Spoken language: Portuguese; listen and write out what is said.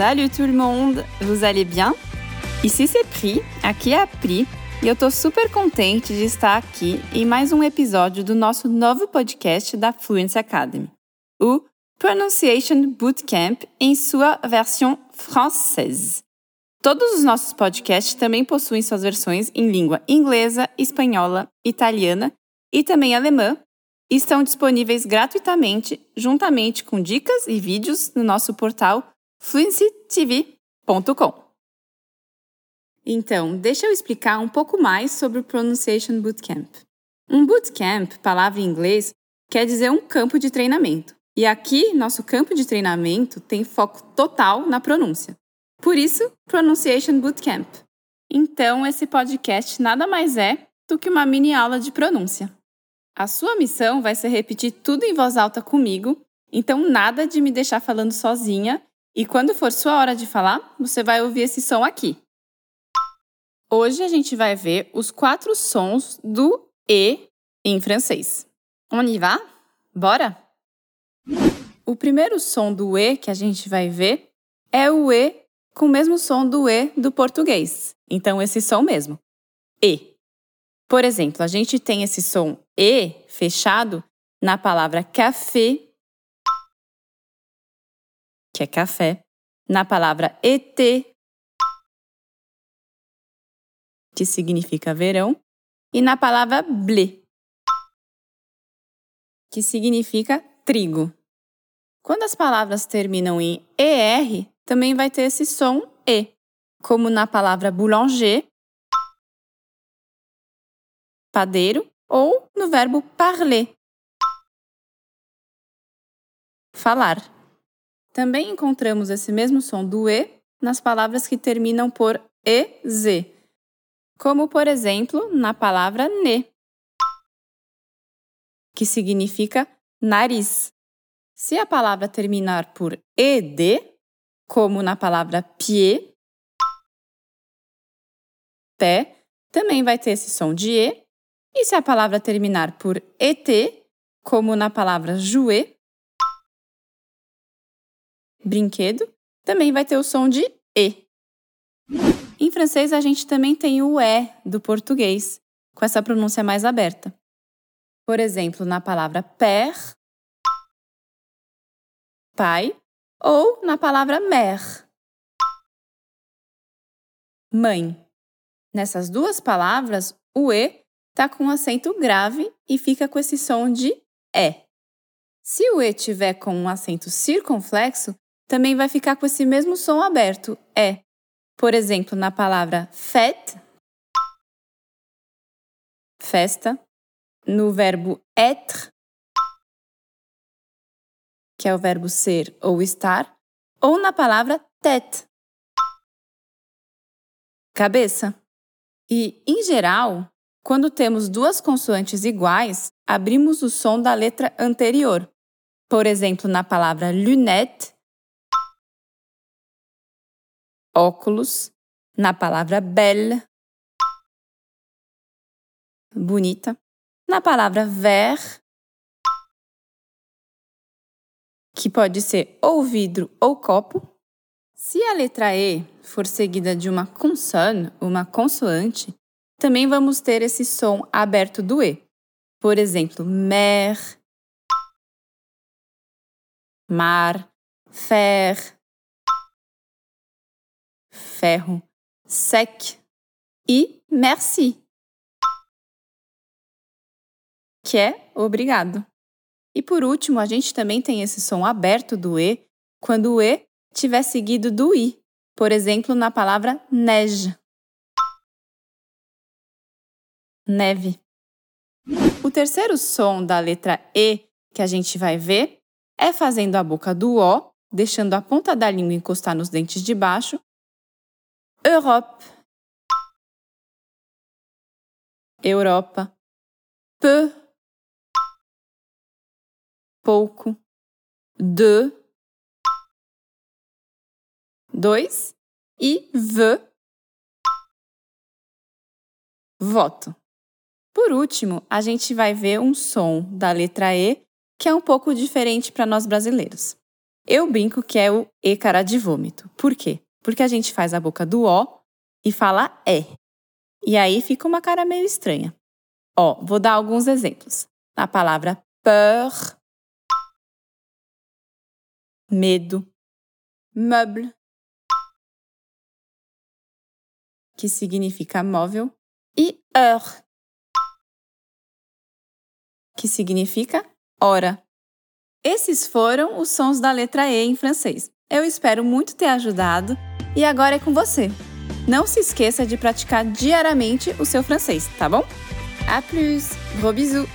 Salut tout le monde! Vous allez bien? Ici c'est Pri, aqui é a Pri, e eu tô super contente de estar aqui em mais um episódio do nosso novo podcast da Fluency Academy, o Pronunciation Bootcamp em sua versão française. Todos os nossos podcasts também possuem suas versões em língua inglesa, espanhola, italiana e também alemã, e estão disponíveis gratuitamente, juntamente com dicas e vídeos no nosso portal fluencytv.com. Então, deixa eu explicar um pouco mais sobre o Pronunciation Bootcamp. Um bootcamp, palavra em inglês, quer dizer um campo de treinamento. E aqui, nosso campo de treinamento tem foco total na pronúncia. Por isso, Pronunciation Bootcamp. Então, esse podcast nada mais é do que uma mini aula de pronúncia. A sua missão vai ser repetir tudo em voz alta comigo, então nada de me deixar falando sozinha, e quando for sua hora de falar, você vai ouvir esse som aqui. Hoje a gente vai ver os quatro sons do E em francês. On y va? Bora? O primeiro som do E que a gente vai ver é o E com o mesmo som do E do português. Então, esse som mesmo. E. Por exemplo, a gente tem esse som E fechado na palavra café, que é café, na palavra ET, que significa verão, e na palavra blé, que significa trigo. Quando as palavras terminam em ER, também vai ter esse som E, como na palavra boulanger, padeiro, ou no verbo parler, falar. Também encontramos esse mesmo som do E nas palavras que terminam por EZ, como por exemplo na palavra ne, que significa nariz. Se a palavra terminar por ed, como na palavra pied, pé, também vai ter esse som de E. E se a palavra terminar por ET, como na palavra jouer, brinquedo, também vai ter o som de E. Em francês, a gente também tem o E do português, com essa pronúncia mais aberta. Por exemplo, na palavra père, pai, ou na palavra mère, mãe. Nessas duas palavras, o E está com um acento grave e fica com esse som de E. Se o E tiver com um acento circunflexo, também vai ficar com esse mesmo som aberto, E. Por exemplo, na palavra fête, festa, no verbo être, que é o verbo ser ou estar, ou na palavra tête, cabeça. E, em geral, quando temos duas consoantes iguais, abrimos o som da letra anterior. Por exemplo, na palavra lunette, óculos, na palavra belle, bonita, na palavra vert, que pode ser ou vidro ou copo. Se a letra E for seguida de uma consonne, uma consoante, também vamos ter esse som aberto do E. Por exemplo, mer, mar, fer, ferro, sec e merci, que é obrigado. E por último, a gente também tem esse som aberto do E quando o E tiver seguido do I, por exemplo, na palavra neige. Neve. O terceiro som da letra E que a gente vai ver é fazendo a boca do O, deixando a ponta da língua encostar nos dentes de baixo. Europe. Europa. Peu pouco, de, dois e v, voto. Por último, a gente vai ver um som da letra E que é um pouco diferente para nós brasileiros. Eu brinco que é o E cara de vômito. Por quê? Porque a gente faz a boca do O e fala E. E aí fica uma cara meio estranha. Ó, vou dar alguns exemplos. A palavra peur, medo, meuble, que significa móvel, e heure, que significa hora. Esses foram os sons da letra E em francês. Eu espero muito ter ajudado e agora é com você. Não se esqueça de praticar diariamente o seu francês, tá bom? A plus! Gros bisous!